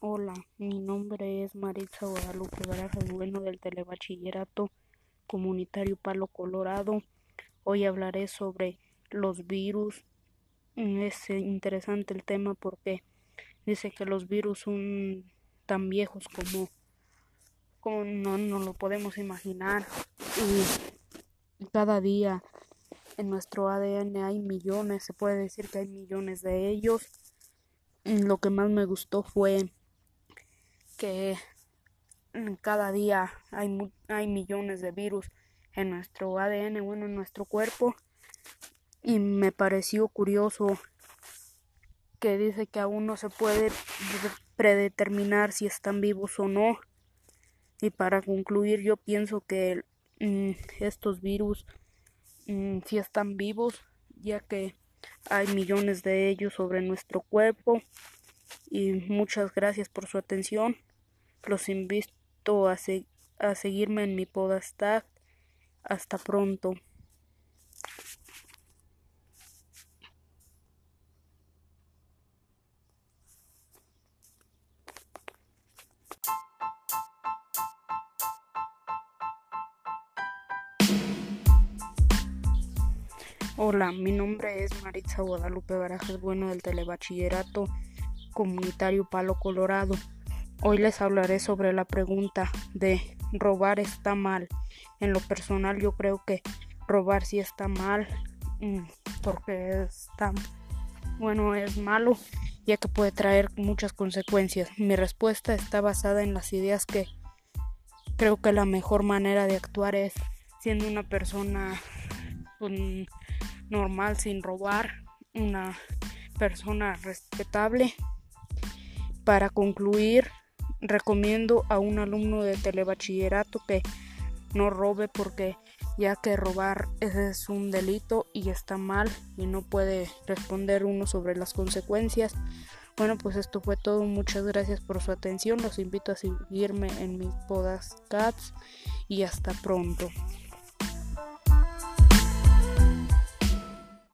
Hola, mi nombre es Maritza Guadalupe Barajas Bueno del Telebachillerato Comunitario Palo Colorado. Hoy hablaré sobre los virus. Es interesante el tema porque dice que los virus son tan viejos como, como no, no lo podemos imaginar. Y cada día en nuestro ADN hay millones, se puede decir que hay millones de ellos lo que más me gustó fue que cada día hay, hay millones de virus en nuestro ADN, bueno, en nuestro cuerpo. Y me pareció curioso que dice que aún no se puede predeterminar si están vivos o no. Y para concluir, yo pienso que estos virus mm, sí están vivos, ya que hay millones de ellos sobre nuestro cuerpo y muchas gracias por su atención. Los invito a, a seguirme en mi podcast. Hasta pronto. Hola, mi nombre es Maritza Guadalupe Barajas Bueno del Telebachillerato Comunitario Palo Colorado. Hoy les hablaré sobre la pregunta de robar está mal. En lo personal yo creo que robar sí está mal mm, porque está bueno, es malo ya que puede traer muchas consecuencias. Mi respuesta está basada en las ideas que creo que la mejor manera de actuar es siendo una persona pues, normal sin robar, una persona respetable. Para concluir, recomiendo a un alumno de telebachillerato que no robe porque ya que robar es un delito y está mal y no puede responder uno sobre las consecuencias. Bueno, pues esto fue todo. Muchas gracias por su atención. Los invito a seguirme en mis podcast y hasta pronto.